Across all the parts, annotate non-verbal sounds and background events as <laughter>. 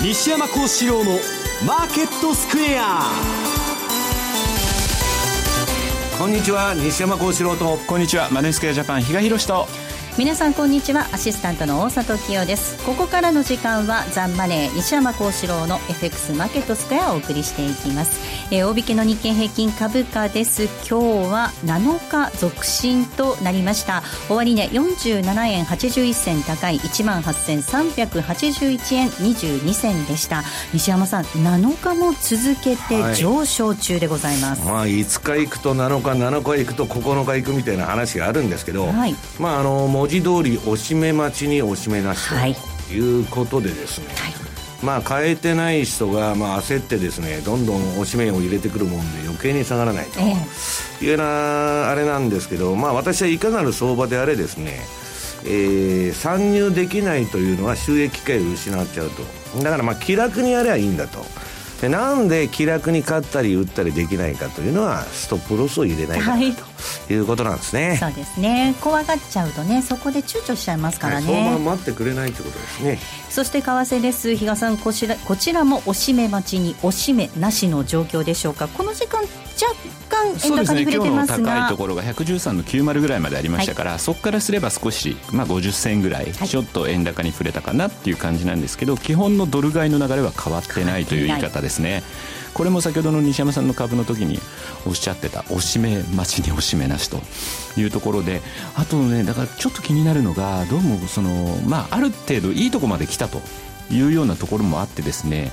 西山幸四郎のマーケットスクエア。こんにちは西山幸四郎と。こんにちはマネースクエアジャパン比嘉宏と皆さんこんにちは。アシスタントの大里清です。ここからの時間はザンマネー西山幸四郎の FX マーケットスクエアをお送りしていきます、えー、大引けの日経平均株価です。今日は7日続伸となりました。終値、ね、47円81銭高い1万8381円22銭でした。西山さん7日も続けて上昇中でございます、はい、まあ5日行くと7日7日行くと9日行くみたいな話があるんですけど、はい、まああの文字通り押し目待ちに押し目なしとい。うことでですね、はい。まあ変えてない人がまあ焦ってですねどんどん押し目を入れてくるもんで余計に下がらないというなあれなんですけどまあ私はいかなる相場であれですねえー、参入できないというのは収益機会を失っちゃうと。だからまあ気楽にやればいいんだと。でなんで気楽に買ったり売ったりできないかというのはストップロスを入れないから、はい、ということなんですね。そうですね。怖がっちゃうとねそこで躊躇しちゃいますからね、はい、相場待ってくれないということですね。そして為替です。比嘉さんこちらこちらも押し目待ちに押し目なしの状況でしょうか？この時間若干円高に触れてますが。そうですね今日の高いところが113の90ぐらいまでありましたから、はい、そこからすれば少し、まあ、50銭ぐらいちょっと円高に触れたかなっていう感じなんですけど基本のドル買いの流れは変わってないという言い方ですね。これも先ほどの西山さんの株の時におっしゃってたおしめ待ちにおしめなしというところであとねだからちょっと気になるのがどうもそのまあある程度いいとこまで来たというようなところもあってですね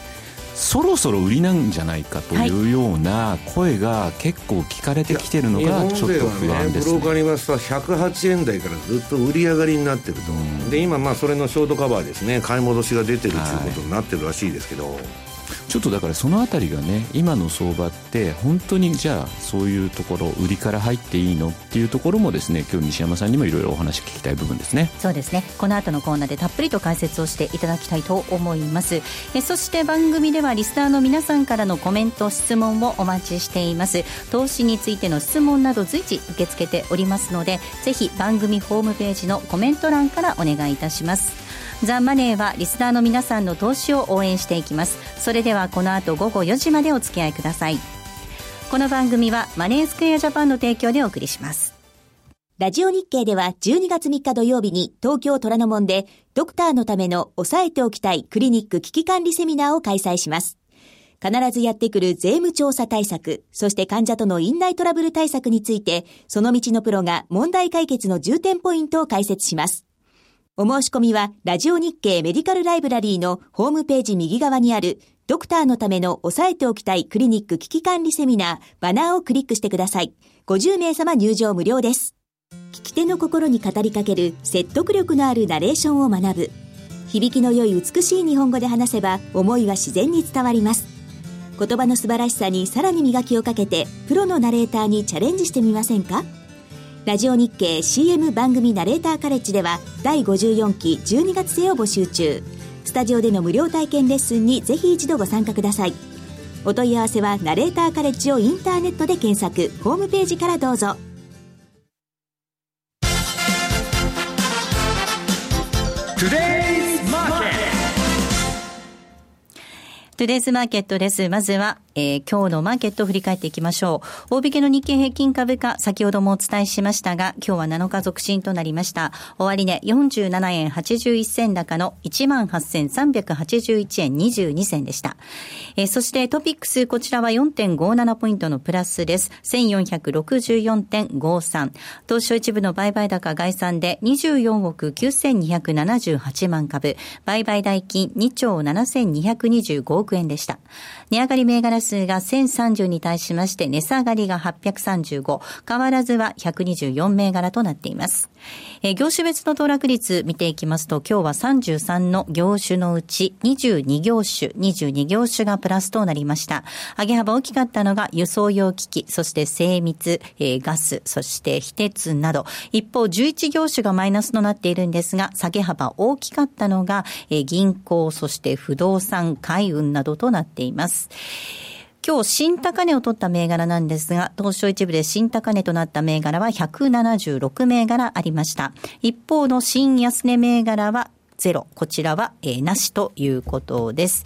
そろそろ売りなんじゃないかというような声が結構聞かれてきてるのがちょっと不安です、ね、ブローカーに言いますと108円台からずっと売り上がりになってると、うん、で今まあそれのショートカバーですね。買い戻しが出てるということになってるらしいですけど、はいちょっとだからその辺りがね今の相場って本当にじゃあそういうところ売りから入っていいのっていうところもですね今日西山さんにもいろいろお話聞きたい部分ですね。そうですね。この後のコーナーでたっぷりと解説をしていただきたいと思います。えそして番組ではリスナーの皆さんからのコメント質問をお待ちしています。投資についての質問など随時受け付けておりますのでぜひ番組ホームページのコメント欄からお願いいたします。ザ・マネーはリスナーの皆さんの投資を応援していきますそれではこの後午後4時までお付き合いくださいこの番組はマネースクエアジャパンの提供でお送りしますラジオ日経では12月3日土曜日に東京虎ノ門でドクターのための抑えておきたいクリニック危機管理セミナーを開催します。必ずやってくる税務調査対策、そして患者との院内トラブル対策について、その道のプロが問題解決の重点ポイントを解説します。お申し込みは、ラジオ日経メディカルライブラリーのホームページ右側にある、ドクターのための押さえておきたいクリニック危機管理セミナー、バナーをクリックしてください。50名様入場無料です。聞き手の心に語りかける説得力のあるナレーションを学ぶ。響きの良い美しい日本語で話せば、思いは自然に伝わります。言葉の素晴らしさにさらに磨きをかけて、プロのナレーターにチャレンジしてみませんか？ラジオ日経 CM 番組ナレーターカレッジでは第54期12月生を募集中。スタジオでの無料体験レッスンにぜひ一度ご参加ください。お問い合わせはナレーターカレッジをインターネットで検索。ホームページからどうぞ。トゥデイズマーケットです。まずは、えー、今日のマーケットを振り返っていきましょう。大引けの日経平均株価、先ほどもお伝えしましたが、今日は7日続伸となりました。終値、ね、47円81銭高の18,381円22銭でした。えー、そしてトピックス、こちらは4.57ポイントのプラスです。1464.53。東証一部の売買高概算で24億9278万株。売買代金2兆7225億億円でした。値上がり銘柄数が1030に対しまして、値下がりが835、変わらずは124銘柄となっています。え業種別の騰落率見ていきますと、今日は33の業種のうち22業種、22業種がプラスとなりました。上げ幅大きかったのが輸送用機器、そして精密、えー、ガス、そして非鉄など、一方11業種がマイナスとなっているんですが、下げ幅大きかったのが、えー、銀行、そして不動産、海運などとなっています。今日新高値を取った銘柄なんですが、東証一部で新高値となった銘柄は176銘柄ありました。一方の新安値銘柄はゼロ。こちらは、えー、なしということです。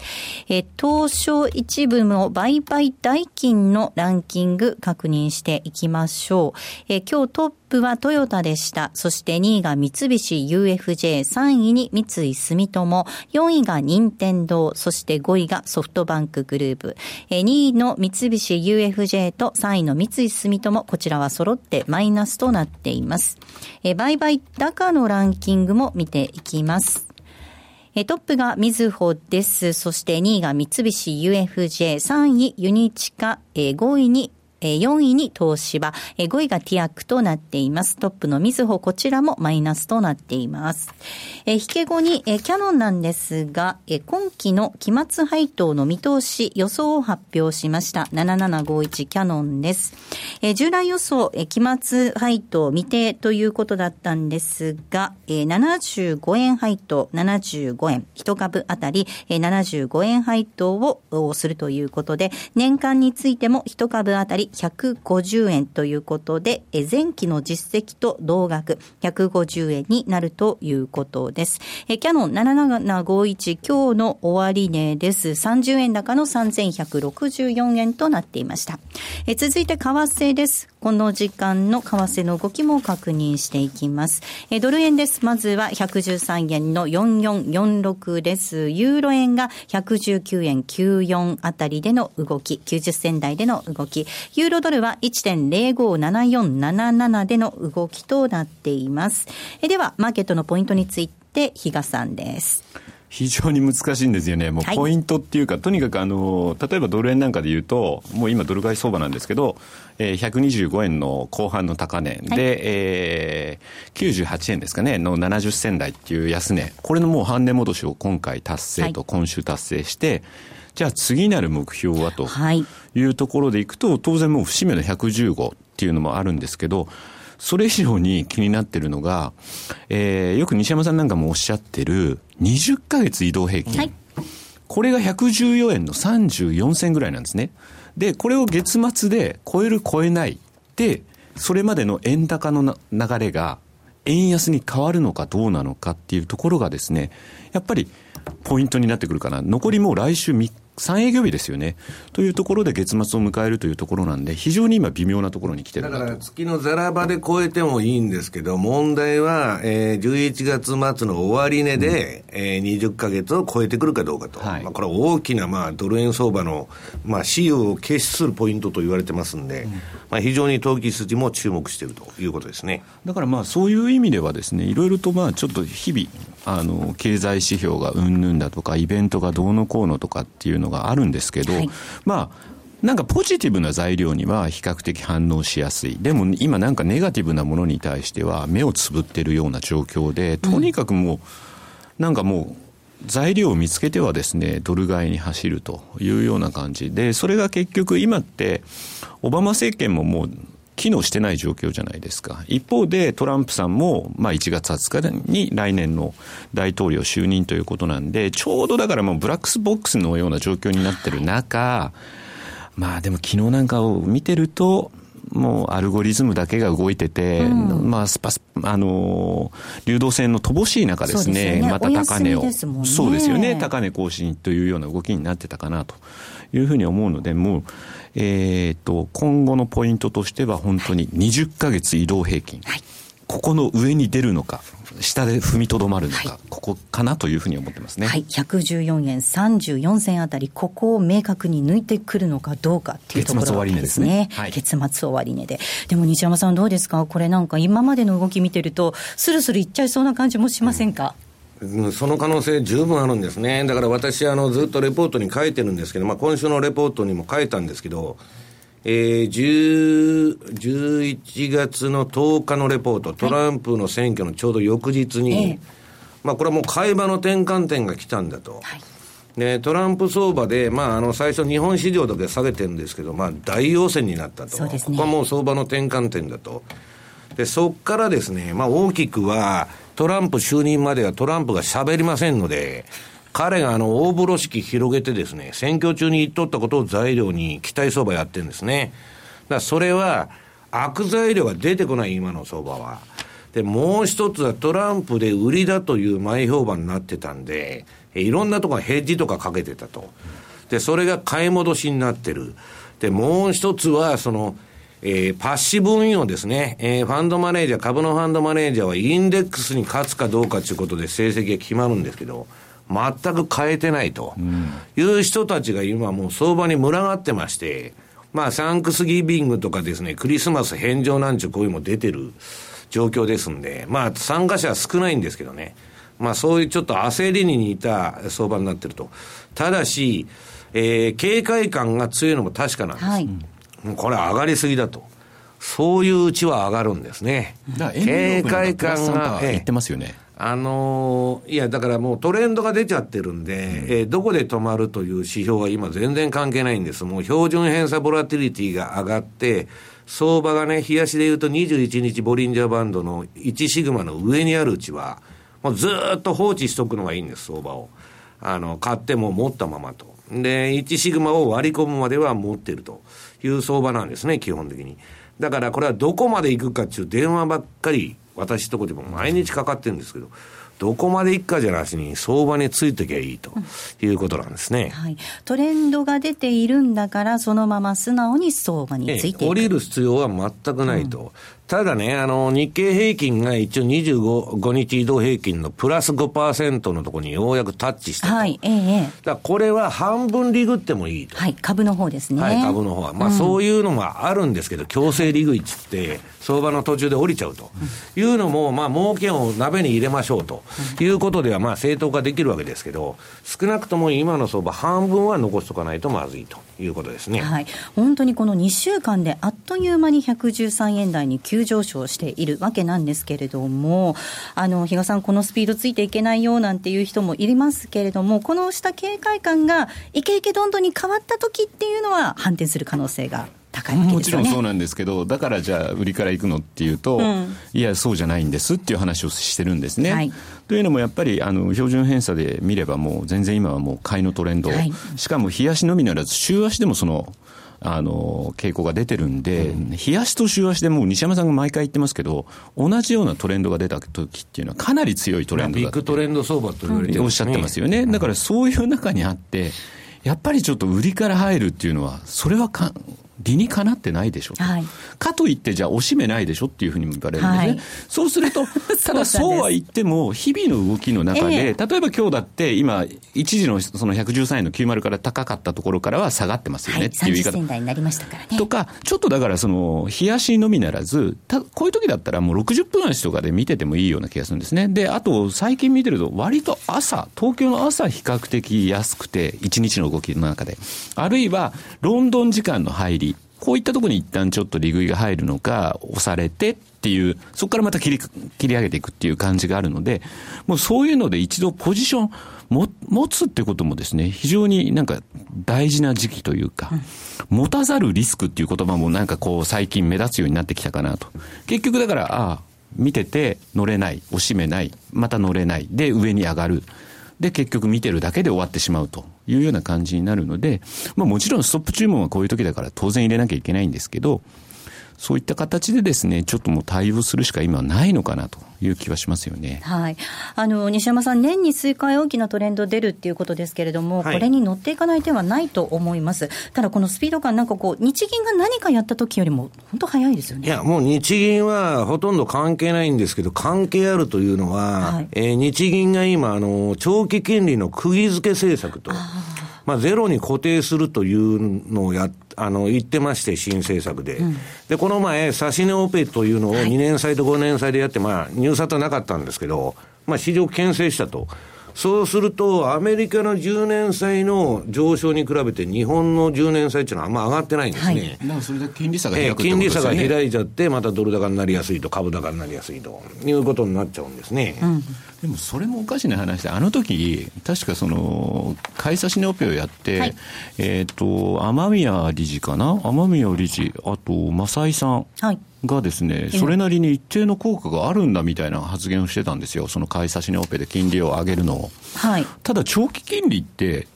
えー、東証一部の売買代金のランキング確認していきましょう。えー、今日トッップはトヨタでした。そして2位が三菱 UFJ、3位に三井住友、4位が任天堂、そして5位がソフトバンクグループ。2位の三菱 UFJ と3位の三井住友、こちらは揃ってマイナスとなっています。売買高のランキングも見ていきます。トップがみずほです。そして2位が三菱 UFJ、3位ユニチカ、5位に4位に東芝、5位がティアックとなっています。トップのみずほ、こちらもマイナスとなっています。引け後にキャノンなんですが、今期の期末配当の見通し予想を発表しました。7751キャノンです。え従来予想、え期末配当未定ということだったんですが、75円配当75円、1株あたり75円配当をするということで、年間についても1株あたり150円ということで、前期の実績と同額150円になるということです。キャノン7751今日の終値です。30円高の3164円となっていました。続いて為替です。この時間の為替の動きも確認していきます。ドル円です。まずは113円の4446です。ユーロ円が119円94あたりでの動き、90銭台での動き。ユーロドルは1.057477での動きとなっています。では、マーケットのポイントについて、比嘉さんです。非常に難しいんですよね、もうポイントっていうか、はい、とにかくあの例えばドル円なんかで言うと、もう今、ドル買い相場なんですけど、えー、125円の後半の高値で、はい、えー、98円ですかね、の70銭台っていう安値、これのもう半値戻しを今回達成と、今週達成して、じゃあ次なる目標はとい。うところでいくと、当然もう節目の115っていうのもあるんですけど、それ以上に気になってるのが、えー、よく西山さんなんかもおっしゃってる20ヶ月移動平均。はい、これが114円の34銭ぐらいなんですね。で、これを月末で超える超えないで、それまでの円高の流れが円安に変わるのかどうなのかっていうところがですね、やっぱりポイントになってくるかな。残りもう来週3 3営業日ですよね。というところで月末を迎えるというところなんで、非常に今微妙なところに来てるだから月のざらばで超えてもいいんですけど、問題は、えー、11月末の終値で、うん、えー、20か月を超えてくるかどうかと。はい、まあ、これは大きな、まあ、ドル円相場の、まあ、資油を決するポイントと言われてますんで、うん、まあ、非常に投機筋も注目しているということですね。だからまあ、そういう意味ではですね、いろいろとまあ、ちょっと日々、あの、経済指標がうんぬんだとか、イベントがどうのこうのとかっていうのがあるんですけど、はい、まあ、なんかポジティブな材料には比較的反応しやすい。でも今なんかネガティブなものに対しては目をつぶってるような状況で、とにかくもう、うん、なんかもう、材料を見つけてはですね、ドル買いに走るというような感じ。で、それが結局今って、オバマ政権ももう機能してない状況じゃないですか。一方でトランプさんも、まあ1月20日に来年の大統領就任ということなんで、ちょうどだからもうブラックボックスのような状況になってる中、まあでも昨日なんかを見てると、もうアルゴリズムだけが動いてて、うん、まあスパス、あのー、流動性の乏しい中ですね、すね。また高値を、ね、そうですよね、高値更新というような動きになってたかなというふうに思うので、もう、えーと、今後のポイントとしては本当に20ヶ月移動平均、はい、ここの上に出るのか下で踏みとどまるのか、はい、ここかなというふうに思ってますね。はい、114円34銭あたり、ここを明確に抜いてくるのかどうかっていうところですね。月末終値ですね。はい、月末終値で。でも西山さんどうですか？これなんか今までの動き見てると、スルスルいっちゃいそうな感じもしませんか、うんその可能性十分あるんですね。だから私、あの、ずっとレポートに書いてるんですけど、まあ、今週のレポートにも書いたんですけど、えー、11月の10日のレポート、トランプの選挙のちょうど翌日に、はい、まあ、これはもう買い場の転換点が来たんだと。はいで、トランプ相場で、まあ、あの、最初日本市場だけ下げてるんですけど、まあ、大陽線になったと。ね。ここはもう相場の転換点だと。で、そっからですね、まあ、大きくは、トランプ就任まではトランプが喋りませんので、彼があの、大風呂敷広げてですね、選挙中に言っとったことを材料に期待相場やってるんですね。だからそれは、悪材料が出てこない今の相場は。で、もう一つはトランプで売りだという前評判になってたんで、いろんなところヘッジとかかけてたと。で、それが買い戻しになってる。で、もう一つは、その、えー、パッシブ運用ですね。えー、ファンドマネージャー、株のファンドマネージャーはインデックスに勝つかどうかということで成績が決まるんですけど、全く変えてないという人たちが今もう相場に群がってまして、まあサンクスギビングとかですね、クリスマス返上なんちゅう声も出てる状況ですんで、まあ参加者は少ないんですけどね。まあそういうちょっと焦りに似た相場になってると。ただし、えー、警戒感が強いのも確かなんです。はい、これ上がりすぎだと。そういううちは上がるんですね。警戒感が。言ってますよね。あのー、いや、だからもうトレンドが出ちゃってるんで、うん、えー、どこで止まるという指標は今全然関係ないんです。もう標準偏差ボラティリティが上がって、相場がね、冷やしで言うと21日ボリンジャーバンドの1シグマの上にあるうちは、もうずっと放置しとくのがいいんです、相場を。あの、買っても持ったままと。で、1シグマを割り込むまでは持ってるという相場なんですね、基本的に。だからこれはどこまで行くかっていう電話ばっかり私とこでも毎日かかってるんですけど、どこまでいくかじゃなしに、相場についてきゃいいということなんですね、はい、トレンドが出ているんだから、そのまま素直に相場についていく、降りる必要は全くないと、ただね、あの、日経平均が一応25日移動平均のプラス5%のところにようやくタッチしたと。はい、ええ。だこれは半分リグってもいいと。はい、株の方ですね。はい、株の方は。まあ、そういうのもあるんですけど、強制リグイっつって、相場の途中で降りちゃうというのも、まあ、儲けを鍋に入れましょうということでは、まあ、正当化できるわけですけど、少なくとも今の相場半分は残しとかないとまずいということですね。はい。本当にこの2週間であっという間に113円台に急上昇しているわけなんですけれども、あの比嘉さん、このスピードついていけないよなんていう人もいますけれども、このした警戒感がいけいけどんどんに変わった時っていうのは、反転する可能性が高いわけですよね、もちろんそうなんですけど、だからじゃあ、売りから行くのっていうと、うん、いや、そうじゃないんですっていう話をしてるんですね。はい、というのも、やっぱりあの標準偏差で見れば、もう全然今はもう買いのトレンド、はい、しかも日足のみならず、週足でもそのあの傾向が出てるんで、うん、冷やしと週足でもう西山さんが毎回言ってますけど、同じようなトレンドが出た時っていうのは、かなり強いトレンドだビッグトレンド相場と言われて、ね、おっしゃってますよね、だからそういう中にあって、やっぱりちょっと売りから入るっていうのは、それはか理にかなってないでしょと、はい、かといってじゃあおしめないでしょっていうふうにも言われるんですね、はい、そうすると <laughs> ただそうは言っても日々の動きの中で、えー、例えば今日だって今一時のその113円の90から高かったところからは下がってますよねっていう言い方、はい、になりましたからね。とかちょっとだからその冷やしのみならずたこういう時だったらもう60分足とかで見ててもいいような気がするんですね。であと最近見てると割と朝東京の朝比較的安くて1日の動きの中で。あるいはロンドン時間の入りこういったところに一旦ちょっと利食いが入るのか、押されてっていう、そこからまた切り切り上げていくっていう感じがあるので、もうそういうので一度ポジションも持つってこともですね、非常になんか大事な時期というか、持たざるリスクっていう言葉もなんかこう最近目立つようになってきたかなと。結局だから、ああ、見てて乗れない、押しめない、また乗れない、で上に上がる。で、結局見てるだけで終わってしまうというような感じになるので、まあもちろんストップ注文はこういう時だから当然入れなきゃいけないんですけど、そういった形でですね、ちょっともう対応するしか今はないのかなという気はしますよね。はい。あの、西山さん、年に数回大きなトレンド出るっていうことですけれども、はい、これに乗っていかない手はないと思います。ただ、このスピード感、なんかこう、日銀が何かやった時よりも、本当早いですよね。いや、もう日銀はほとんど関係ないんですけど、関係あるというのは、はい、えー、日銀が今、あの、長期金利の釘付け政策と。まあ、ゼロに固定するというのをや、あの、言ってまして、新政策で。うん、で、この前、指し値オペというのを2年債と5年債でやって、まあ、入札はなかったんですけど、まあ、市場牽制したと。そうすると、アメリカの10年債の上昇に比べて、日本の10年債っていうのはあんま上がってないんですね。はい、それで金利差が開く、ね、金利差が開いちゃって、またドル高になりやすいと、株高になりやすいということになっちゃうんですね。うん。でもそれもおかしな話で、あの時確かその、買い差し値オペをやって、はい、えっ、と、雨宮理事かな？雨宮理事、あと、正井さん。がですね、それなりに一定の効果があるんだみたいな発言をしてたんですよ、その買い差し値オペで金利を上げるのを。はい、ただ、長期金利って、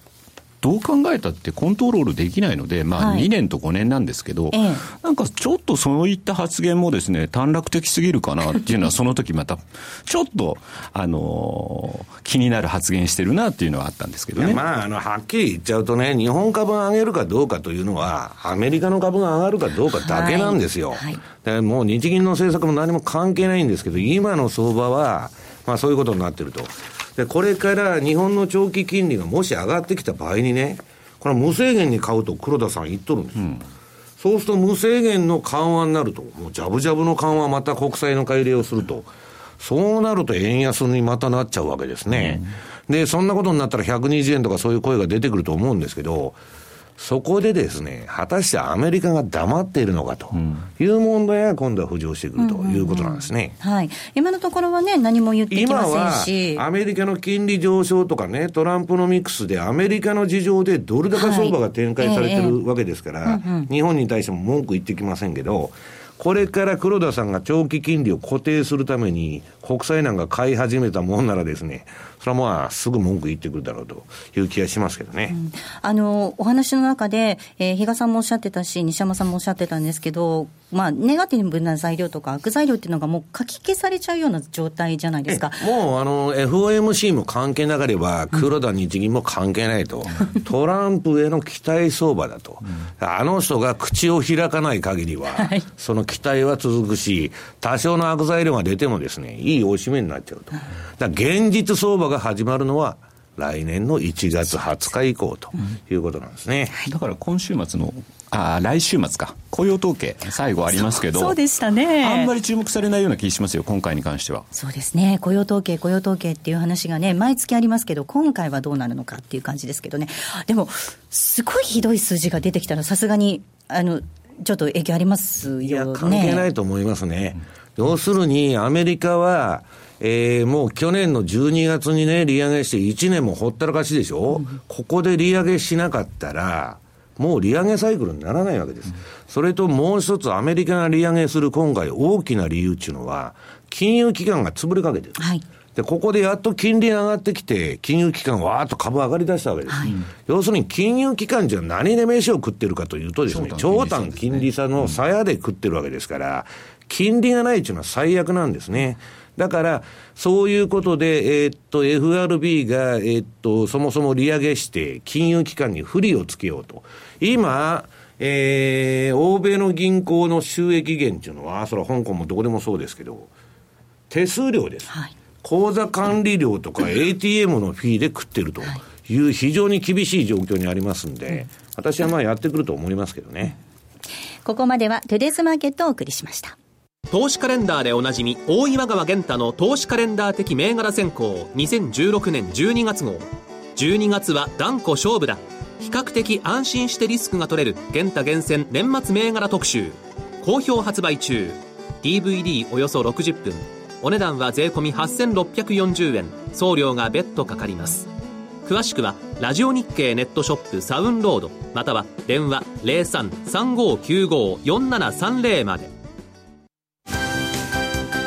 どう考えたってコントロールできないので、まあ、2年と5年なんですけど、はい、なんかちょっとそういった発言もですね、短絡的すぎるかなっていうのは、その時また、<laughs> ちょっと、あのー、気になる発言してるなっていうのはあったんですけどね。まあ、あの、はっきり言っちゃうとね、日本株上げるかどうかというのは、アメリカの株が上がるかどうかだけなんですよ。はい、はい、もう日銀の政策も何も関係ないんですけど、今の相場は、まあそういうことになってると。で、これから日本の長期金利がもし上がってきた場合にね、これは無制限に買うと黒田さん言っとるんですよ。うんそうすると無制限の緩和になると、もうジャブジャブの緩和、また国債の改良をすると、そうなると円安にまたなっちゃうわけですね。うん、で、そんなことになったら120円とかそういう声が出てくると思うんですけど、そこでですね、果たしてアメリカが黙っているのかという問題が今度は浮上してくるということなんですね。はい。今のところはね、何も言ってきませんし。今はアメリカの金利上昇とかね、トランプのミックスでアメリカの事情でドル高相場が展開されてるわけですから、日本に対しても文句言ってきませんけど、これから黒田さんが長期金利を固定するために、国債なんか買い始めたもんならですね、それはまあ、すぐ文句言ってくるだろうという気がしますけどね。うん、あの、お話の中で、えー、比嘉さんもおっしゃってたし、西山さんもおっしゃってたんですけど、まあ、ネガティブな材料とか悪材料っていうのがもう書き消されちゃうような状態じゃないですか。もう、あの、FOMC も関係なければ、黒田日銀も関係ないと。トランプへの期待相場だと。あの人が口を開かない限りは、<laughs> はい、その期待は続くし、多少の悪材料が出てもですね、いいおしめになっちゃうと。だ現実相場が始まるのは、来年の1月20日以降ということなんですね。うん、だから今週末のあ来週末か、雇用統計、最後ありますけど、そうでしたねあんまり注目されないような気しますよ、今回に関しては。そうですね、雇用統計、雇用統計っていう話がね、毎月ありますけど、今回はどうなるのかっていう感じですけどね、でも、すごいひどい数字が出てきたら、さすがに、あの、ちょっと影響ありますよね。いや、関係ないと思いますね。要するに、アメリカは、えー、もう去年の12月にね、利上げして1年もほったらかしでしょ、うん、ここで利上げしなかったら、もう利上げサイクルにならないわけです。うん、それともう一つ、アメリカが利上げする今回大きな理由っていうのは、金融機関が潰れかけてる。はいで、ここでやっと金利が上がってきて、金融機関わーっと株上がりだしたわけです。はい、要するに金融機関じゃ何で飯を食ってるかというとですね、長短金利差の鞘で食ってるわけですから、金利がないっていうのは最悪なんですね。だから、そういうことで、えー、っと、FRB が、えー、っと、そもそも利上げして、金融機関に不利をつけようと。今、えー、欧米の銀行の収益源っていうのは、それは香港もどこでもそうですけど、手数料です。はい、口座管理料とか ATM のフィーで食ってるという非常に厳しい状況にありますんで、私はまあやってくると思いますけどね。ここまではトゥデスマーケットをお送りしました。投資カレンダーでおなじみ大岩川源太の投資カレンダー的銘柄選考2016年12月号。12月は断固勝負だ。比較的安心してリスクが取れる源太厳選年末銘柄特集。好評発売中。DVD およそ60分。お値段は税込8640円。送料が別途かかります。詳しくはラジオ日経ネットショップサウンロードまたは電話0335954730まで。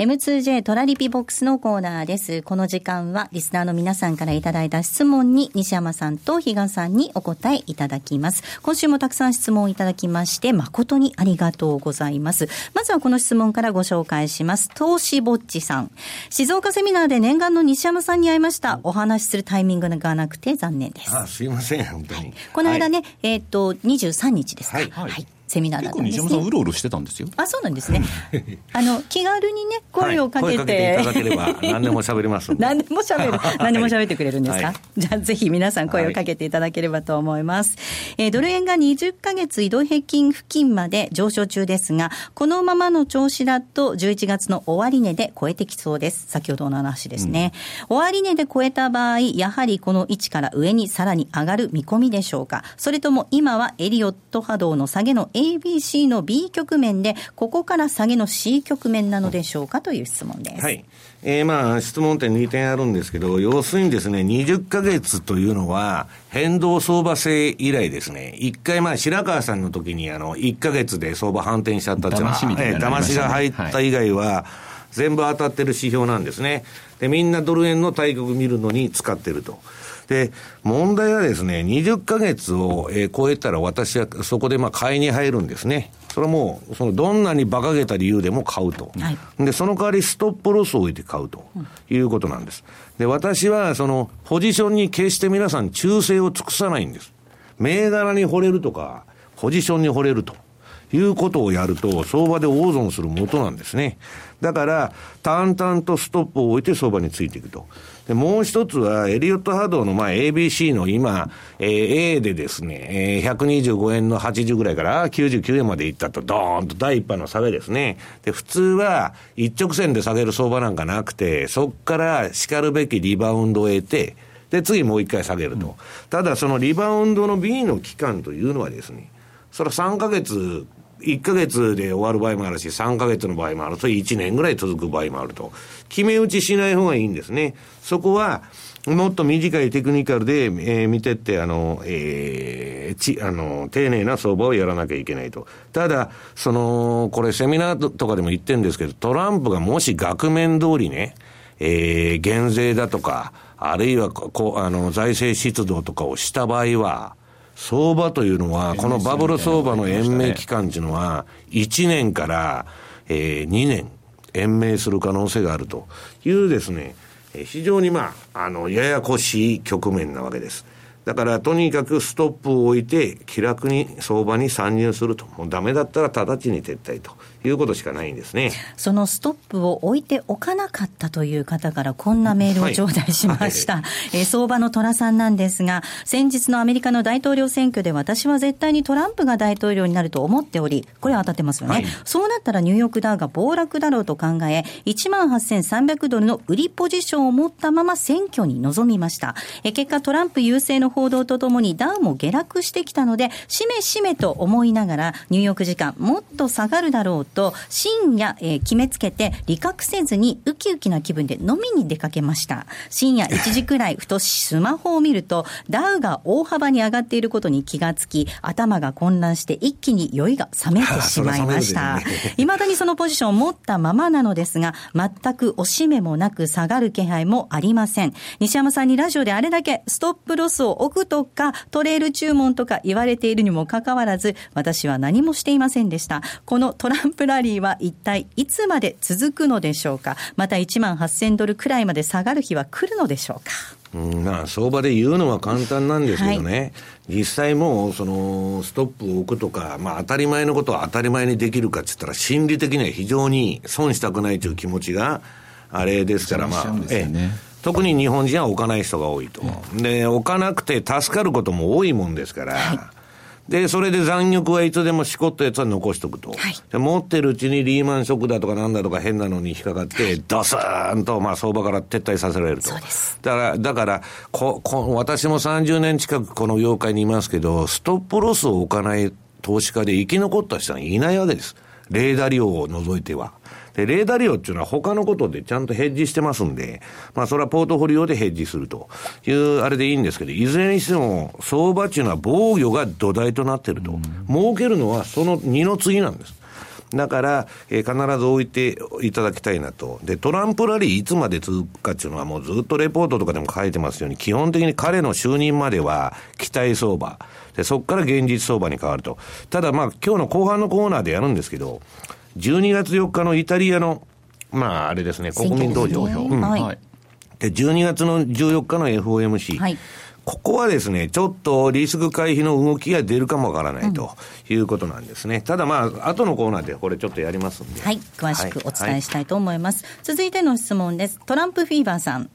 M2J トラリピボックスのコーナーです。この時間はリスナーの皆さんからいただいた質問に西山さんと比嘉さんにお答えいただきます。今週もたくさん質問をいただきまして誠にありがとうございます。まずはこの質問からご紹介します。投資ぼっちさん。静岡セミナーで念願の西山さんに会いました。お話しするタイミングがなくて残念です。あすいません、本当に。この間ね、はい、えっ、と、23日ですか。はい、はいセミナーだったんです、ね、西山さんうろうろしてたんですよ。あそうなんですね。<laughs> あの気軽にね声をかけて、はい、けていただければ何でも喋ります <laughs> 何でも喋る。何でも喋ってくれるんですか、はい、じゃあぜひ皆さん声をかけていただければと思います、はい、えー、ドル円が20か月移動平均付近まで上昇中ですがこのままの調子だと11月の終値で超えてきそうです。先ほどの話ですね、うん、終値で超えた場合やはりこの位置から上にさらに上がる見込みでしょうか？それとも今はエリオット波動の下げの ABC の B 局面で、ここから下げの C 局面なのでしょうかという質問です。はい。えー、まあ、質問点2点あるんですけど、要するにですね、20ヶ月というのは、変動相場制以来ですね、一回まあ、白川さんの時に、あの、1ヶ月で相場反転しちゃったっていうのは、騙し,、えー、騙しが入った以外は、はい全部当たってる指標なんですね。で、みんなドル円の対局見るのに使ってると。で、問題はですね、20ヶ月を、えー、超えたら私はそこでまあ買いに入るんですね。それはもう、そのどんなに馬鹿げた理由でも買うと、はい、で、その代わりストップロスを置いて買うということなんです。で、私はそのポジションに決して皆さん忠誠を尽くさないんです。銘柄に惚れるとか、ポジションに惚れると。いうことをやると、相場で大損するもとなんですね。だから、淡々とストップを置いて相場についていくと。で、もう一つは、エリオット波動の、まあ、ABC の今、えー、A でですね、えー、125円の80ぐらいから99円までいったと、ドーンと第一波の下げですね。で、普通は、一直線で下げる相場なんかなくて、そこから叱るべきリバウンドを得て、で、次もう一回下げると。うん、ただ、そのリバウンドの B の期間というのはですね、それは3ヶ月1ヶ月で終わる場合もあるし、3ヶ月の場合もあると、1年ぐらい続く場合もあると。決め打ちしない方がいいんですね。そこは、もっと短いテクニカルで、えー、見てって、あの、えー、ち、あの、丁寧な相場をやらなきゃいけないと。ただ、その、これセミナーとかでも言ってるんですけど、トランプがもし額面通りね、えー、減税だとか、あるいは、こう、あの、財政出動とかをした場合は、相場というのは、このバブル相場の延命期間というのは、1年から、えー、2年、延命する可能性があるというですね、非常にまあ、あの、ややこしい局面なわけです。だから、とにかくストップを置いて、気楽に相場に参入すると。もうダメだったら直ちに撤退と。いうことしかないんですね。そのストップを置いておかなかったという方からこんなメールを頂戴しました。はい、え相場の虎さんなんですが、先日のアメリカの大統領選挙で私は絶対にトランプが大統領になると思っており、これは当たってますよね。はい、そうなったらニューヨークダウが暴落だろうと考え、18,300ドルの売りポジションを持ったまま選挙に臨みました。え結果トランプ優勢の報道とともにダウも下落してきたので、しめしめと思いながら、ニューヨーク時間もっと下がるだろうと、深夜、えー、決めつけて、理覚せずにウキウキな気分で飲みに出かけました。深夜1時くらい、ふとスマホを見ると、ダウが大幅に上がっていることに気がつき、頭が混乱して一気に酔いが冷めてしまいました。<laughs> いま、<laughs> だにそのポジションを持ったままなのですが、全く押し目もなく下がる気配もありません。西山さんにラジオであれだけストップロスを置くとか、トレール注文とか言われているにもかかわらず、私は何もしていませんでした。このトランプラリーは一体いつまで続くのでしょうか？また1万8000ドルくらいまで下がる日は来るのでしょうか？うんまあ、相場で言うのは簡単なんですけどね、はい、実際もうそのストップを置くとか、まあ、当たり前のことは当たり前にできるかって言ったら、心理的には非常に損したくないという気持ちがあれですから、まあ、ええ、特に日本人は置かない人が多いと、で置かなくて助かることも多いもんですから。はいで、それで残玉はいつでもしこったやつは残しとくと。はい、持ってるうちにリーマンショックだとかなんだとか変なのに引っかかって、ドスーンと、まあ相場から撤退させられると。そうです。だから、だからここ、私も30年近くこの業界にいますけど、ストップロスを置かない投資家で生き残った人はいないわけです。レーダー量を除いては。で、レーダー利用っていうのは他のことでちゃんとヘッジしてますんで、まあそれはポートフォリオでヘッジするというあれでいいんですけど、いずれにしても相場っていうのは防御が土台となってると。儲けるのはその2の次なんです。だから、えー、必ず置いていただきたいなと。で、トランプラリーいつまで続くかっていうのはもうずっとレポートとかでも書いてますように、基本的に彼の就任までは期待相場。で、そこから現実相場に変わると。ただまあ今日の後半のコーナーでやるんですけど、12月4日のイタリアの、まあ、あれですね、国民投票。うん、はい。で、12月の14日の FOMC。はい。ここはですね、ちょっとリスク回避の動きが出るかもわからないということなんですね。うん、ただまあ、後のコーナーでこれちょっとやりますんで。はい、詳しくお伝えしたいと思います。はいはい、続いての質問です。トランプフィーバーさん。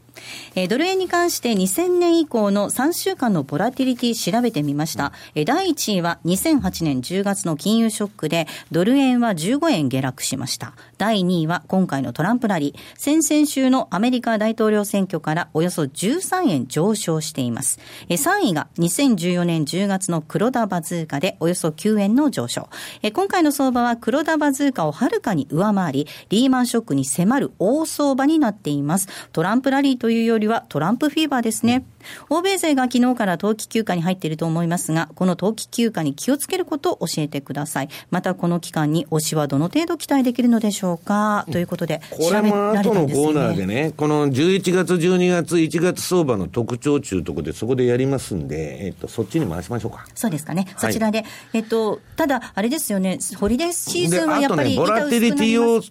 えー、ドル円に関して2000年以降の3週間のボラティリティ調べてみました。えー、第1位は2008年10月の金融ショックで、ドル円は15円下落しました。第2位は今回のトランプラリー。先々週のアメリカ大統領選挙からおよそ13円上昇しています。えー、3位が2014年10月の黒田バズーカでおよそ9円の上昇。えー、今回の相場は黒田バズーカをはるかに上回り、リーマンショックに迫る大相場になっています。トランプラリーというよりはトランプフィーバーですね。欧米勢が昨日から冬季休暇に入っていると思いますが、この冬季休暇に気をつけることを教えてください。またこの期間に推しはどの程度期待できるのでしょうか？ということで、これも後のコーナーでね、この11月、12月、1月相場の特徴中とこでそこでやりますんで、えっと、そっちに回しましょうか。そうですかね。そちらで。はい、えっと、ただ、あれですよね、ホリデーシーズンはやっぱり、ね、ボラティリティを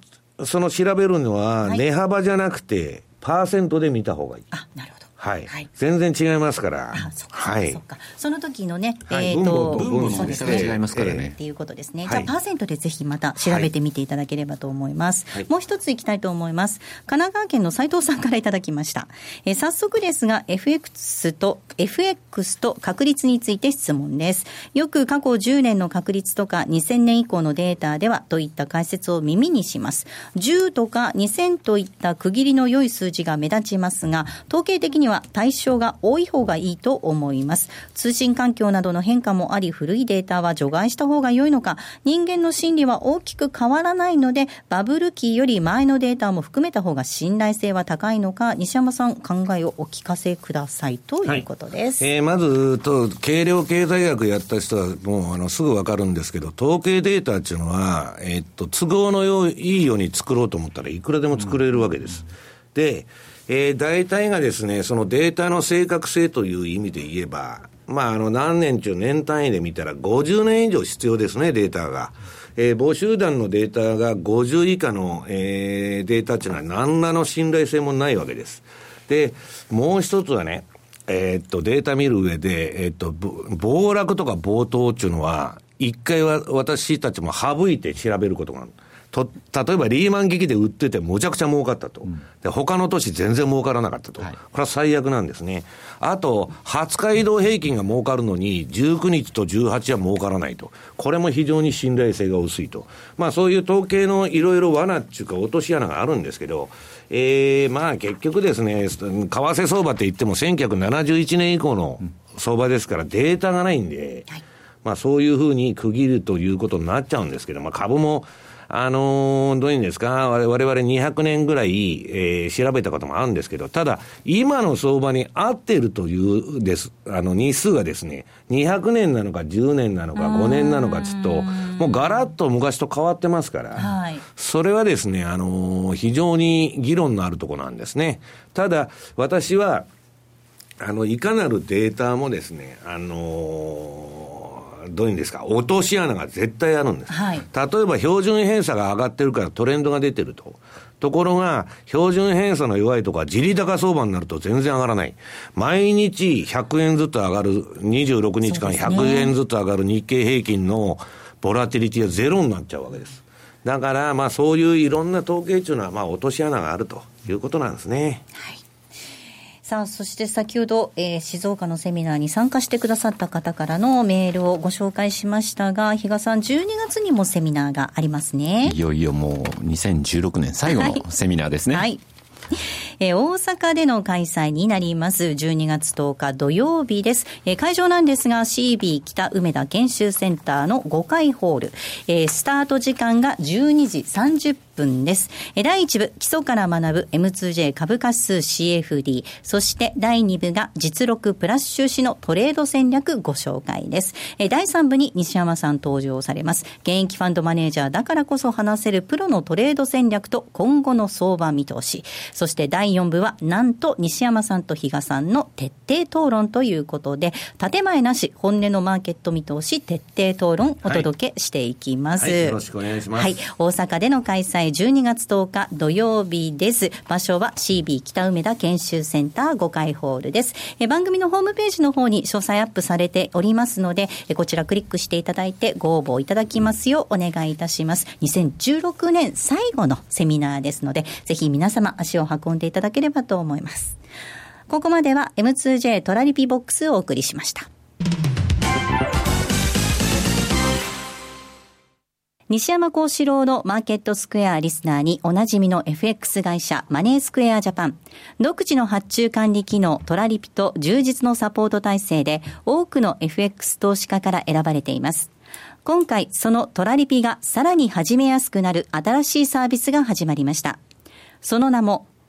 その調べるのは、値幅じゃなくて、パーセントで見た方がいい。あ、なるほど。はい。はい、全然違いますから。あ、そっか、はい、そっか。その時のね、はい、えっ、ー、と、分母の差が違いますからね。っていうことですね。じゃあ、パーセントでぜひまた調べてみていただければと思います。もう一ついきたいと思います。神奈川県の斉藤さんからいただきました。えー、早速ですが、FX と、FX と確率について質問です。よく過去10年の確率とか2000年以降のデータではといった解説を耳にします。10とか2000といった区切りの良い数字が目立ちますが、統計的には対象が多い方がいいと思います。通信環境などの変化もあり、古いデータは除外した方が良いのか、人間の心理は大きく変わらないので、バブル期より前のデータも含めた方が信頼性は高いのか、西山さん、考えをお聞かせくださいということです。はい、えー、まずと、軽量経済学やった人は、もうあのすぐわかるんですけど、統計データっていうのは、えー、っと、都合のよいいように作ろうと思ったらいくらでも作れるわけです。うん、で、えー、大体がですね、そのデータの正確性という意味で言えば、まあ、あの、何年中年単位で見たら50年以上必要ですね、データが。えー、母集団のデータが50以下の、えー、データっていうのは何らの信頼性もないわけです。で、もう一つはね、えー、っと、データ見る上で、えー、っと、暴落とか暴騰っていうのは、一回は私たちも省いて調べることがある。と、例えばリーマン危機で売っててむちゃくちゃ儲かったと。うん、で、他の都市全然儲からなかったと。はい、これは最悪なんですね。あと、20日移動平均が儲かるのに、19日と18は儲からないと。これも非常に信頼性が薄いと。まあそういう統計のいろいろ罠っていうか落とし穴があるんですけど、えー、まあ結局ですね、為替相場って言っても1971年以降の相場ですからデータがないんで、はい、まあそういうふうに区切るということになっちゃうんですけど、まあ株もあのー、どういうんですか、我々200年ぐらい、えー、調べたこともあるんですけど、ただ、今の相場に合ってるというです、あの、日数がですね、200年なのか10年なのか5年なのかつっと、もうガラッと昔と変わってますから、はい、それはですね、あのー、非常に議論のあるところなんですね。ただ、私は、あの、いかなるデータもですね、あのーどういうんですか、落とし穴が絶対あるんです。はい、例えば標準偏差が上がってるからトレンドが出てると。ところが、標準偏差の弱いとか、自利高相場になると全然上がらない。毎日100円ずつ上がる、26日間100円ずつ上がる日経平均のボラティリティはゼロになっちゃうわけです。だから、まあそういういろんな統計っていうのは、まあ落とし穴があるということなんですね。はいさあ、そして先ほど、えー、静岡のセミナーに参加してくださった方からのメールをご紹介しましたが、比嘉さん、12月にもセミナーがありますね。いよいよもう2016年最後のセミナーですね。はい、はいえー、大阪での開催になります。12月10日土曜日です。えー、会場なんですが CB 北梅田研修センターの5階ホール。えー、スタート時間が12時30分です。第1部、基礎から学ぶ M2J 株価指数 CFD。そして第2部が実録プラス収支のトレード戦略ご紹介です。第3部に西山さん登場されます。現役ファンドマネージャーだからこそ話せるプロのトレード戦略と今後の相場見通し。そして第第4部は、なんと西山さんと比嘉さんの徹底討論ということで、建前なし、本音のマーケット見通し、徹底討論、お届けしていきます、はいはい、よろしくお願いします。はい。大阪での開催、12月10日土曜日です。場所は CB 北梅田研修センター5階ホールです。え番組のホームページの方に詳細アップされておりますので、えこちらクリックしていただいてご応募いただきますようお願いいたします。2016年最後のセミナーですので、ぜひ皆様足を運んでいただければと思います。ここまでは M2J トラリピボックスをお送りしました。西山幸四郎のマーケットスクエアリスナーにおなじみの FX 会社マネースクエアジャパン。独自の発注管理機能トラリピと充実のサポート体制で多くの FX 投資家から選ばれています。今回そのトラリピがさらに始めやすくなる新しいサービスが始まりました。その名も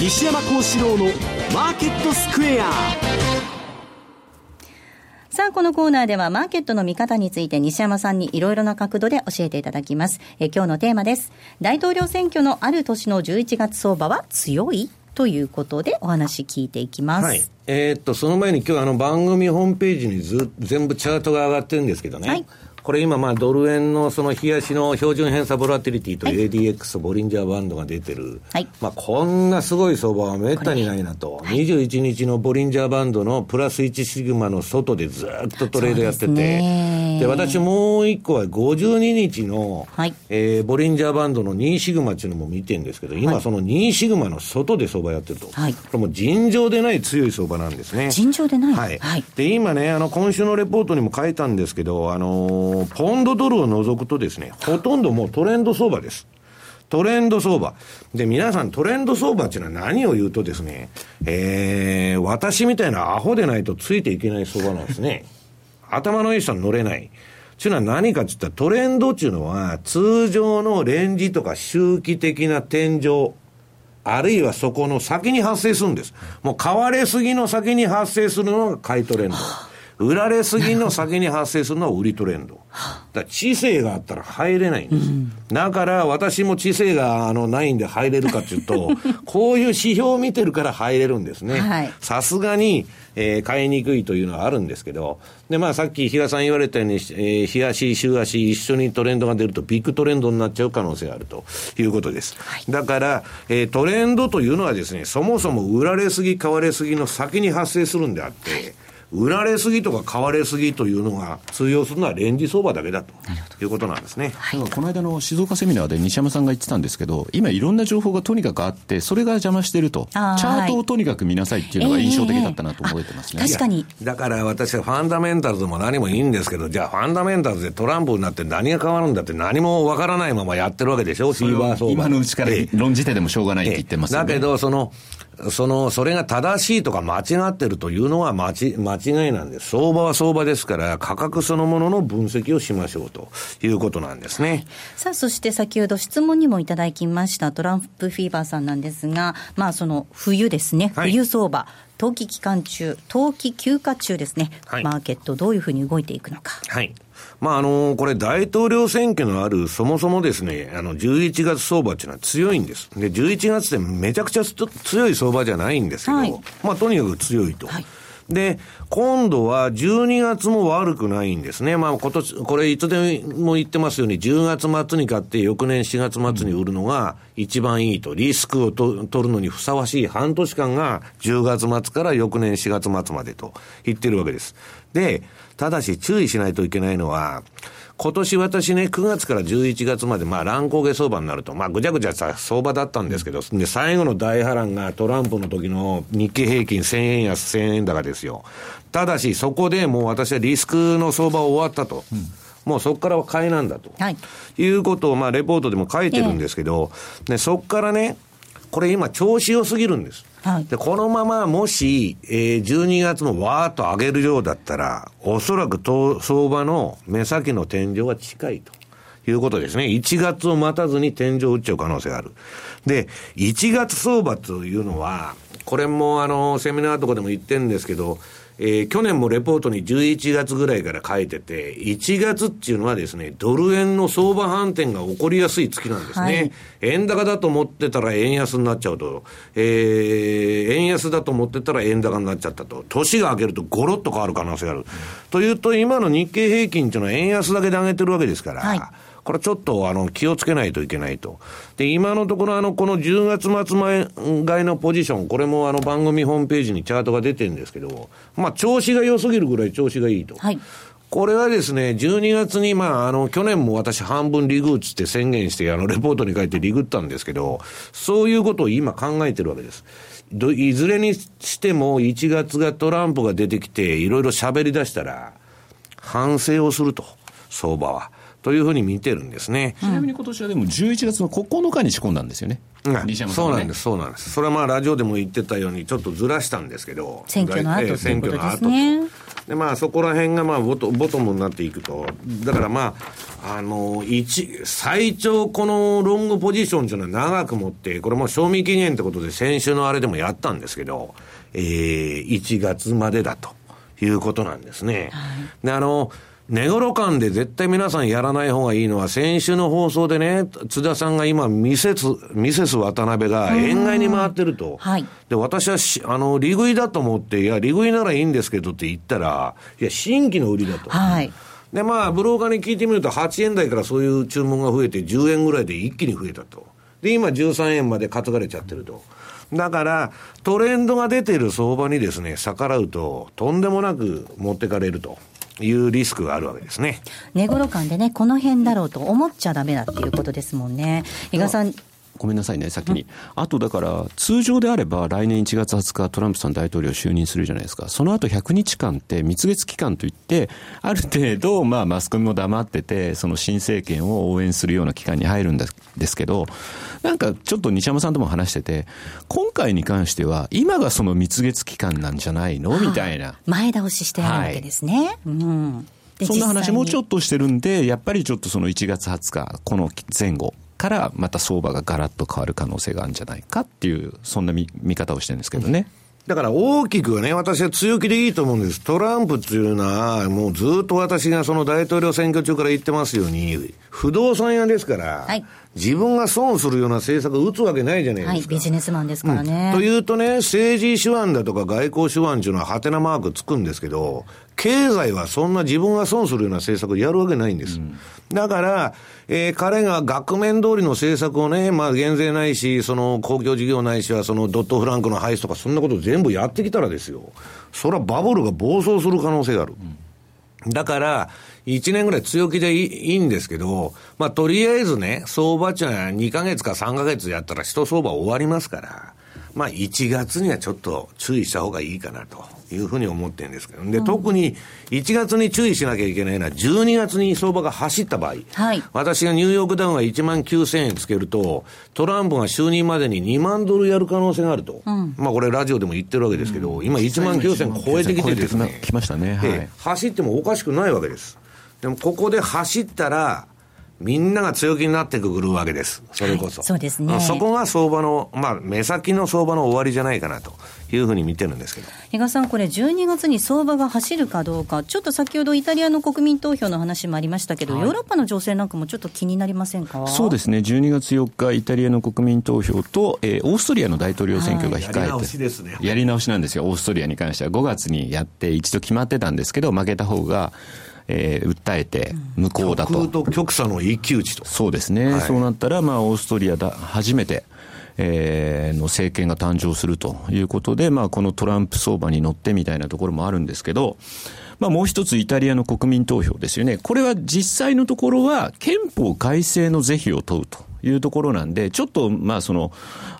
西山幸四郎のマーケットスクエアさあ、このコーナーではマーケットの見方について西山さんにいろいろな角度で教えていただきます。え今日のテーマです。大統領選挙のある年の11月相場は強い？ということでお話聞いていきます。はい。えー、っと、その前に今日あの番組ホームページにず全部チャートが上がってるんですけどね。はい。これ今、まあ、ドル円のその冷やしの標準偏差ボラティリティと ADX、ボリンジャーバンドが出てる、はい、まあ、こんなすごい相場はめったにないなと、はい、21日のボリンジャーバンドのプラス1シグマの外でずっとトレードやってて、で私、もう一個は52日の、はい、えー、ボリンジャーバンドの2シグマっていうのも見てるんですけど、今、その2シグマの外で相場やってると、はい、これも尋常でない強い相場なんですね。尋常でない、はい、はい、で今ね、あの今週のレポートにも書いたんですけど、あのーポンドドルを除くとですね、ほとんどもうトレンド相場です。トレンド相場。で、皆さんトレンド相場っていうのは何を言うとですね、えー、私みたいなアホでないとついていけない相場なんですね。<laughs> 頭のいい人は乗れない。ちゅうのは何かって言ったらトレンドっていうのは通常のレンジとか周期的な天井、あるいはそこの先に発生するんです。もう買われすぎの先に発生するのが買いトレンド。<laughs> 売られすぎの先に発生するのは売りトレンド。だ知性があったら入れないんです。うん、だから私も知性があのないんで入れるかっていうと、<laughs> こういう指標を見てるから入れるんですね。さすがに、えー、買いにくいというのはあるんですけど、で、まあさっき比嘉さん言われたように、えー、日足、週足一緒にトレンドが出るとビッグトレンドになっちゃう可能性があるということです。はい、だから、えー、トレンドというのはですね、そもそも売られすぎ、買われすぎの先に発生するんであって、売られすぎとか買われすぎというのが通用するのはレンジ相場だけだということなんですね、はい、この間の静岡セミナーで西山さんが言ってたんですけど、今、いろんな情報がとにかくあって、それが邪魔してると、チャートをとにかく見なさいっていうのが印象的だったなと覚えてますね、えー、確かに。だから私はファンダメンタルズも何もいいんですけど、じゃあ、ファンダメンタルズでトランプになって何が変わるんだって、何もわからないままやってるわけでしょ、フィーバー相場。今のうちから論じてでもしょうがないって言ってます、ね、だけどそのその、それが正しいとか間違ってるというのは間違いなんです。相場は相場ですから、価格そのものの分析をしましょうということなんですね。さあ、そして先ほど質問にもいただきましたトランプフィーバーさんなんですが、まあその冬ですね、冬相場、冬季期間中、冬季休暇中ですね、はい、マーケットどういうふうに動いていくのか。はい。まあ、あの、これ大統領選挙のある、そもそもですね、あの、11月相場っていうのは強いんです。で、11月ってめちゃくちゃ強い相場じゃないんですけど、はい、まあ、とにかく強いと。はいで、今度は12月も悪くないんですね。まあ今年、これいつでも言ってますように、10月末に買って翌年4月末に売るのが一番いいと。リスクをと取るのにふさわしい半年間が10月末から翌年4月末までと言ってるわけです。で、ただし注意しないといけないのは、今年私ね、9月から11月まで、まあ乱高下相場になると、まあぐちゃぐちゃさ相場だったんですけど、で、最後の大波乱がトランプの時の日経平均1000円安1000円高ですよ。ただし、そこでもう私はリスクの相場終わったと。うんもうそこからは買いなんだと、はい、いうことを、まあ、レポートでも書いてるんですけど、えー、ね、そこからね、これ今調子良すぎるんです。はい、で、このままもし、えー、12月もわーっと上げるようだったら、おそらく相場の目先の天井は近いと。いうことですね。1月を待たずに天井を打っちゃう可能性がある。で、1月相場というのは、これもあの、セミナーとかでも言ってるんですけど、えー、去年もレポートに11月ぐらいから書いてて、1月っていうのはですね、ドル円の相場反転が起こりやすい月なんですね。はい、円高だと思ってたら円安になっちゃうと、えー、円安だと思ってたら円高になっちゃったと、年が明けるとゴロッと変わる可能性がある。うん、というと、今の日経平均っていうのは円安だけで上げてるわけですから、はいこれちょっとあの気をつけないといけないと。で、今のところあの、この10月末前買いのポジション、これもあの番組ホームページにチャートが出てるんですけど、まあ調子が良すぎるぐらい調子がいいと。はい。これはですね、12月に、まあ、あの、去年も私半分リグーツって宣言して、あの、レポートに書いてリグったんですけど、そういうことを今考えてるわけです。いずれにしても、1月がトランプが出てきて、いろいろ喋り出したら、反省をすると、相場は。というふうに見てるんですね。ちなみに今年はでも11月の9日に仕込んだんですよね。うん、そうなんです、そうなんです。それはまあラジオでも言ってたようにちょっとずらしたんですけど。選挙の後、ね、選挙の後と。でまあそこら辺がまあボトボトムになっていくと。だからまあ、あの、一、最長このロングポジションというのは長く持って、これも賞味期限ってことで先週のあれでもやったんですけど、えー、1月までだということなんですね。はい、で、あの、寝頃感で絶対皆さんやらない方がいいのは、先週の放送でね、津田さんが今、ミセス、ミセス渡辺が円買いに回ってると。はい。で、私はし、あの、利食いだと思って、いや、利食いならいいんですけどって言ったら、いや、新規の売りだと。はい。で、まあ、ブローカーに聞いてみると、8円台からそういう注文が増えて、10円ぐらいで一気に増えたと。で、今、13円まで担がれちゃってると。だから、トレンドが出てる相場にですね、逆らうと、とんでもなく持ってかれると。いうリスクがあるわけですね。寝頃感でね、この辺だろうと思っちゃだめだっていうことですもんね。伊賀さん、ごめんなさいね、先に。あとだから、通常であれば来年1月20日トランプさん大統領就任するじゃないですか。その後100日間って蜜月期間といって、ある程度、まあマスコミも黙ってて、その新政権を応援するような期間に入るんですけど、なんかちょっと西山さんとも話してて、今回に関しては、今がその蜜月期間なんじゃないの？みたいな。前倒ししてあるわけですね。はい、うんそんな話もちょっとしてるんで、やっぱりちょっとその1月20日、この前後、からまた相場がガラッと変わる可能性があるんじゃないかっていう、そんな見見方をしてるんですけどね。だから大きくね、私は強気でいいと思うんです。トランプっていうのは、もうずっと私がその大統領選挙中から言ってますように、不動産屋ですから、はい、自分が損するような政策を打つわけないじゃないですか。はい、ビジネスマンですからね。うん、というとね、政治手腕だとか外交手腕っていうのはハテナマークつくんですけど、経済はそんな自分が損するような政策をやるわけないんです。うん、だから、えー、彼が額面通りの政策をね、まあ減税ないし、その公共事業ないしは、そのドットフランクの廃止とか、そんなこと全部やってきたらですよ。それはバブルが暴走する可能性がある。うん、だから、1年ぐらい強気でいいんですけど、まあとりあえずね、相場値は2ヶ月か3ヶ月やったら一相場終わりますから、まあ1月にはちょっと注意した方がいいかなと。いうふうに思ってるんですけど、で、特に1月に注意しなきゃいけないのは、12月に相場が走った場合、はい、私がニューヨークダウンが1万9000円つけると、トランプが就任までに2万ドルやる可能性があると、うん、まあこれ、ラジオでも言ってるわけですけど、うん、今、1万9000超えてきてですね、来ましたね、はい、走ってもおかしくないわけです。でもここで走ったら、みんなが強気になってくるわけです。それこそ。はい、そうですね。そこが相場の、まあ、目先の相場の終わりじゃないかなというふうに見てるんですけど。比嘉さん、これ12月に相場が走るかどうか、ちょっと先ほどイタリアの国民投票の話もありましたけど、はい、ヨーロッパの情勢なんかもちょっと気になりませんか？そうですね。12月4日、イタリアの国民投票と、えー、オーストリアの大統領選挙が控えて、はい、やり直しですね。やり直しなんですよ。オーストリアに関しては5月にやって一度決まってたんですけど、負けた方が、えー、訴えて無効だと。極と極左の一騎打ちと。そうですね。はい、そうなったら、まあ、オーストリアだ、初めて、えー、の政権が誕生するということで、まあ、このトランプ相場に乗ってみたいなところもあるんですけど、まあ、もう一つイタリアの国民投票ですよね。これは実際のところは憲法改正の是非を問うというところなんで、ちょっと、まあ、その、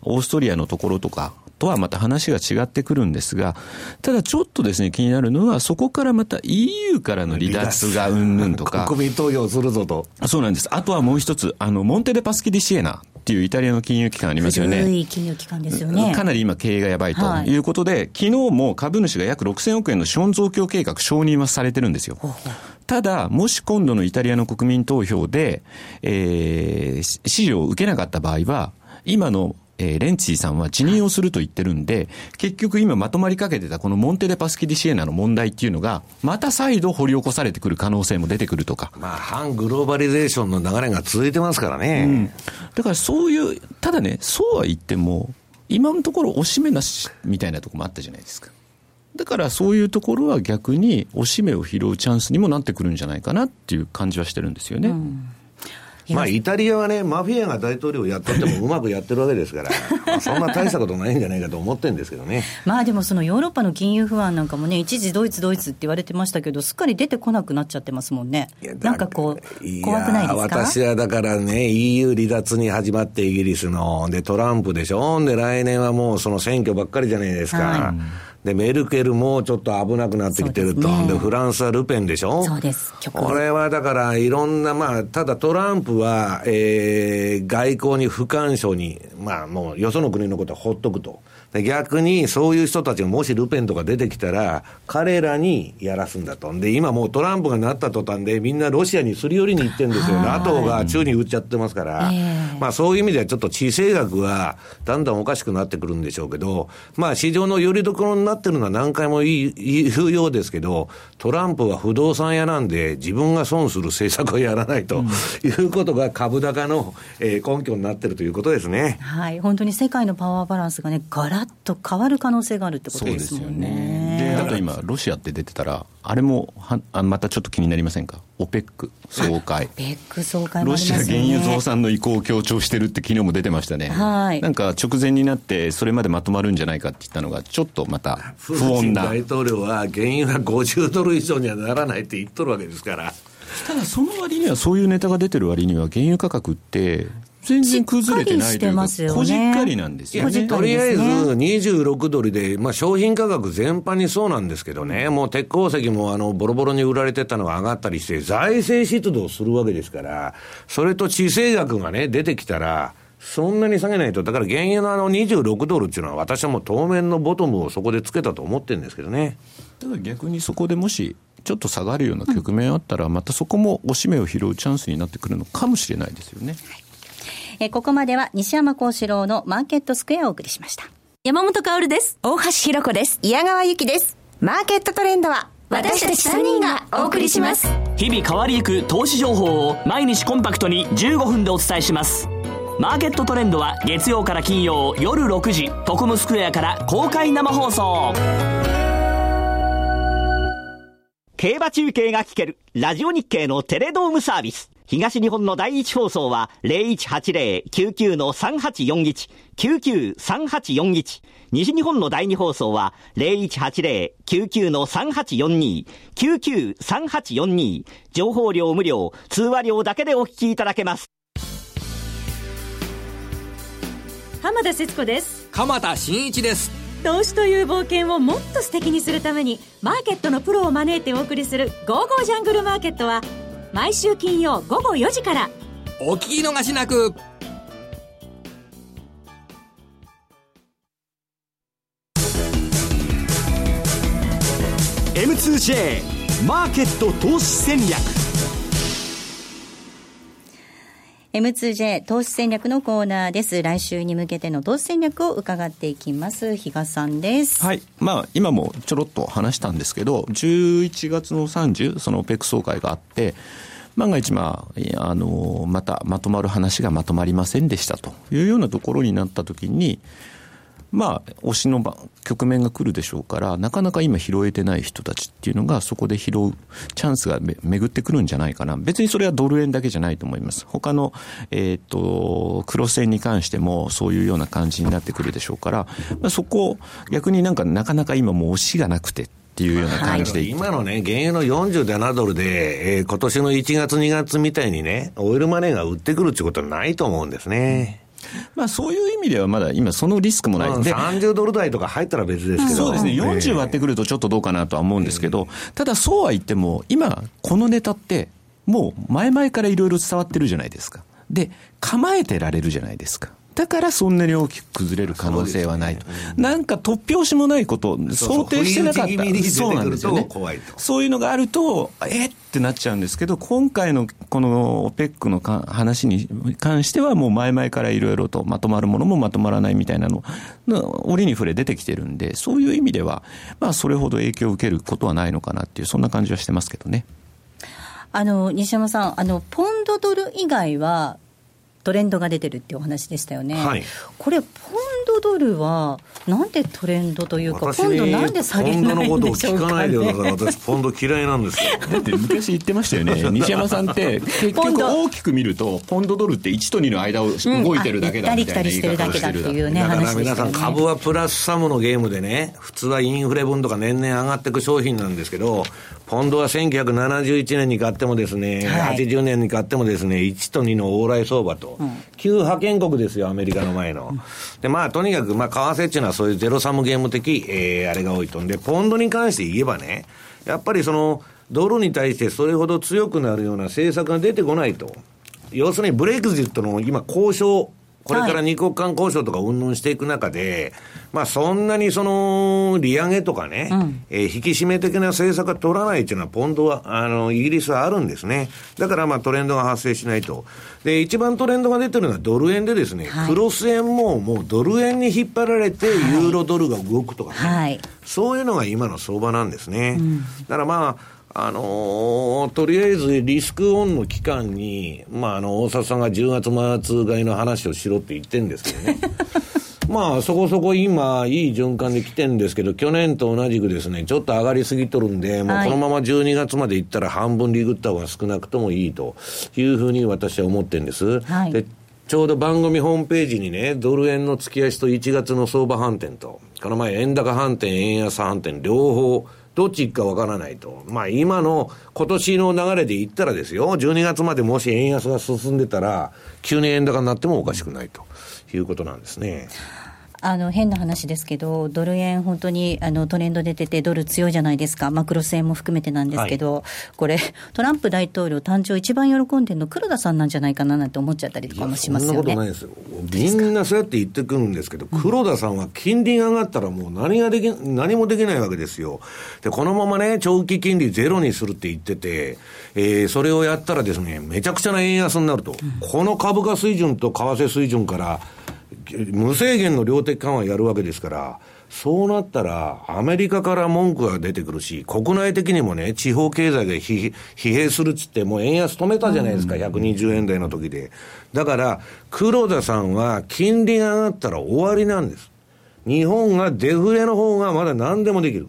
オーストリアのところとか、とはまた話が違ってくるんですが、ただちょっとですね、気になるのは、そこからまた EU からの離脱がうんぬんとか。国民投票するぞと。そうなんです。あとはもう一つ、あの、モンテデパスキディシエナっていうイタリアの金融機関ありますよね。古い金融機関ですよね。かなり今経営がやばいということで、はい、昨日も株主が約6000億円の資本増強計画承認はされてるんですよ。ただ、もし今度のイタリアの国民投票で、えー、支持を受けなかった場合は、今のえー、レンツィさんは辞任をすると言ってるんで、結局今まとまりかけてたこのモンテレパスキディシエナの問題っていうのが、また再度掘り起こされてくる可能性も出てくるとか。まあ、反グローバリゼーションの流れが続いてますからね。うん、だからそういう、ただね、そうは言っても、今のところおしめなしみたいなところもあったじゃないですか。だからそういうところは逆におしめを拾うチャンスにもなってくるんじゃないかなっていう感じはしてるんですよね。うんまあ、イタリアはね、マフィアが大統領やっててもうまくやってるわけですから、<laughs> そんな大したことないんじゃないかと思ってるんですけどね。まあでも、そのヨーロッパの金融不安なんかもね、一時ドイツ、ドイツって言われてましたけど、すっかり出てこなくなっちゃってますもんね。なんかこう、怖くないですか？私はだからね、EU 離脱に始まってイギリスの、で、トランプでしょ、で、来年はもうその選挙ばっかりじゃないですか。はいで、メルケルもちょっと危なくなってきてると。で、ね、フランスはルペンでしょ？そうです。これはだから、いろんな、まあ、ただトランプは、えー、外交に不干渉に、まあ、もうよその国のことはほっとくと。逆にそういう人たちがもしルペンとか出てきたら、彼らにやらすんだと。で、今もうトランプがなった途端で、みんなロシアにすり寄りに行ってるんですよ。NATO が宙に打っちゃってますから、まあそういう意味ではちょっと地政学はだんだんおかしくなってくるんでしょうけど、まあ市場のよりどころになってるのは何回も言うようですけど、トランプは不動産屋なんで、自分が損する政策をやらないということが株高の、え根拠になってるということですね。はい、本当に世界のパワーバランスがね、ガラッと変わる可能性があるってことですよね。で、あと今、ロシアって出てたら、あれもはあまたちょっと気になりませんか、オペック総会、オペック総会、ね、ロシア原油増産の意向を強調してるって、昨日も出てましたね、はい、なんか直前になって、それまでまとまるんじゃないかって言ったのが、ちょっとまた不穏な。大統領は原油が50ドル以上にはならないって言っとるわけですから。ただその割には、そういうネタが出てる割には、原油価格って、全然崩れてないというか、こじっかりなんですよね。とりあえず26ドルで、まあ、商品価格全般にそうなんですけどね、もう鉄鉱石もあのボロボロに売られてたのが上がったりして、財政出動するわけですから、それと地政学がね、出てきたら、そんなに下げないと、だから原油のあの26ドルっていうのは、私はもう当面のボトムをそこでつけたと思ってるんですけどね。ただ逆にそこでもし、ちょっと下がるような局面あったら、またそこも押し目を拾うチャンスになってくるのかもしれないですよね。はいえここまでは西山幸四郎のマーケットスクエアをお送りしました。山本薫です。大橋弘子です。矢川由紀です。マーケットトレンドは私たち3人がお送りします。日々変わりゆく投資情報を毎日コンパクトに15分でお伝えします。マーケットトレンドは月曜から金曜夜6時、トコムスクエアから公開生放送。競馬中継が聞けるラジオ日経のテレドームサービス。東日本の第一放送は0180-99-3841、99-3841。西日本の第二放送は0180-99-3842、99-3842。情報量無料、通話料だけでお聞きいただけます。浜田節子です。鎌田新一です。投資という冒険をもっと素敵にするために、マーケットのプロを招いてお送りする、ゴーゴージャングルマーケットは、毎週金曜午後4時から。お聞き逃しなく。M2J マーケット投資戦略 M2J 投資戦略のコーナーです。来週に向けての投資戦略を伺っていきます。比嘉さんです。はい。まあ、今もちょろっと話したんですけど、11月の30、その OPEC 総会があって、万が一、まあ、あの、またまとまる話がまとまりませんでしたというようなところになったときに、まあ、推しの局面が来るでしょうから、なかなか今拾えてない人たちっていうのが、そこで拾うチャンスが巡ってくるんじゃないかな。別にそれはドル円だけじゃないと思います。他の、えっ、ー、と、クロス円に関してもそういうような感じになってくるでしょうから、まあ、そこ、逆になんかなかなか今もう推しがなくて、っていうような感じで、はい、今のね、原油の47ドルで、えー、今年の1月2月みたいにね、オイルマネーが売ってくるっていうことはないと思うんですね。まあそういう意味ではまだ今そのリスクもない。うん、で30ドル台とか入ったら別ですけど。そうですね。40割ってくるとちょっとどうかなとは思うんですけど、ただそうは言っても、今このネタってもう前々からいろいろ伝わってるじゃないですか。で、構えてられるじゃないですか。だからそんなに大きく崩れる可能性はないと。ねうん、なんか突拍子もないことを想定してなかった。そうなんですよね。そういうのがあると、えってなっちゃうんですけど、今回のこの OPEC の話に関してはもう前々からいろいろとまとまるものもまとまらないみたいなの、折に触れ出てきてるんで、そういう意味では、まあそれほど影響を受けることはないのかなっていう、そんな感じはしてますけどね。あの、西山さん、あの、ポンドドル以外は、トレンドが出てるっていうお話でしたよね。はい、これポンドドルはなんでトレンドというか、ポンドなんで下げないんでしょうか、ね、ポンドのことを聞かないでだから私ポンド嫌いなんですよ。だって昔言ってましたよね。<laughs> 西山さんって結局大きく見るとポンドドルって1と2の間を動いてるだけだみたいな言い方をしてるだけだっていうねだから皆さん株はプラスサムのゲームでね、普通はインフレ分とか年々上がっていく商品なんですけど、ポンドは1971年に買ってもですね、はい、80年に買ってもですね、1と2の往来相場と、うん、旧派遣国ですよ、アメリカの前の。で、まあ、とにかく、まあ、為替っていうのはそういうゼロサムゲーム的、えー、あれが多いとんで、ポンドに関して言えばね、やっぱりその、ドルに対してそれほど強くなるような政策が出てこないと。要するにブレイクジットの今交渉これから二国間交渉とか云々していく中で、まあそんなにその、利上げとかね、うん、えー、引き締め的な政策が取らないっていうのは、ポンドは、あの、イギリスはあるんですね。だからまあトレンドが発生しないと。で、一番トレンドが出てるのはドル円でですね、はい、クロス円ももうドル円に引っ張られて、ユーロドルが動くとかね、はい、そういうのが今の相場なんですね。うん、だからまあ、あのー、とりあえずリスクオンの期間に、まあ、あの、大里さんが10月末買いの話をしろって言ってるんですけどね。<laughs> まあ、そこそこ今、いい循環で来てるんですけど、去年と同じくですね、ちょっと上がりすぎとるんで、もうこのまま12月までいったら半分リグった方が少なくともいいというふうに私は思ってるんです。はい、でちょうど番組ホームページにね、ドル円の月足と1月の相場反転と、この前円高反転、円安反転、両方、どっち行くかわからないと。まあ今の今年の流れで言ったらですよ、12月までもし円安が進んでたら、急に円高になってもおかしくないということなんですね。あの変な話ですけど、ドル円、本当にあのトレンド出てて、ドル強いじゃないですか、マクロス円も含めてなんですけど、はい、これ、トランプ大統領誕生、一番喜んでるの、黒田さんなんじゃないかななんて思っちゃったりとかもしますよね。そんなことないですよ、みんなそうやって言ってくるんですけど、黒田さんは金利が上がったら、もう何ができ何もできないわけですよ。で、このままね、長期金利ゼロにするって言ってて、えー、それをやったらですね、めちゃくちゃな円安になると、うん、この株価水準と為替水準から、無制限の量的緩和やるわけですから、そうなったら、アメリカから文句が出てくるし、国内的にもね、地方経済が疲弊するっつって、もう円安止めたじゃないですか、120円台の時で。だから、黒田さんは、金利が上がったら終わりなんです。日本がデフレの方がまだ何でもできる。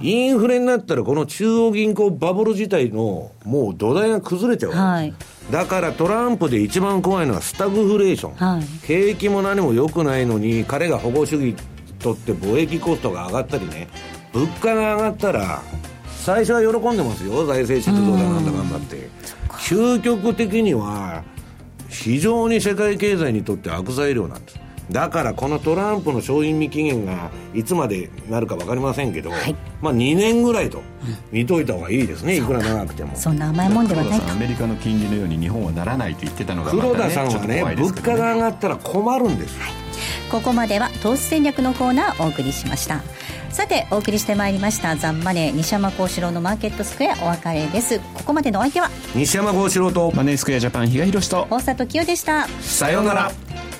インフレになったら、この中央銀行バブル自体の、もう土台が崩れちゃう。はいだからトランプで一番怖いのはスタグフレーション、はい、景気も何も良くないのに彼が保護主義とって貿易コストが上がったりね。物価が上がったら最初は喜んでますよ。財政出動だなんだ頑張って。究極的には非常に世界経済にとって悪材料なんですだからこのトランプの賞品期限がいつまでなるか分かりませんけど、はい、まあ、2年ぐらいと見といた方がいいですね、うん、いくら長くても。そんな甘いもんではないアメリカの金利のように日本はならないと言ってたのが、ね、黒田さんはね、ね、物価が上がったら困るんです、はい、ここまでは投資戦略のコーナーお送りしました。さてお送りしてまいりました「ザンマネー西山幸四郎のマーケットスクエア」お別れです。ここまでのお相手は？西山幸四郎とマネースクエアジャパン比嘉志と大里清でした。さようなら。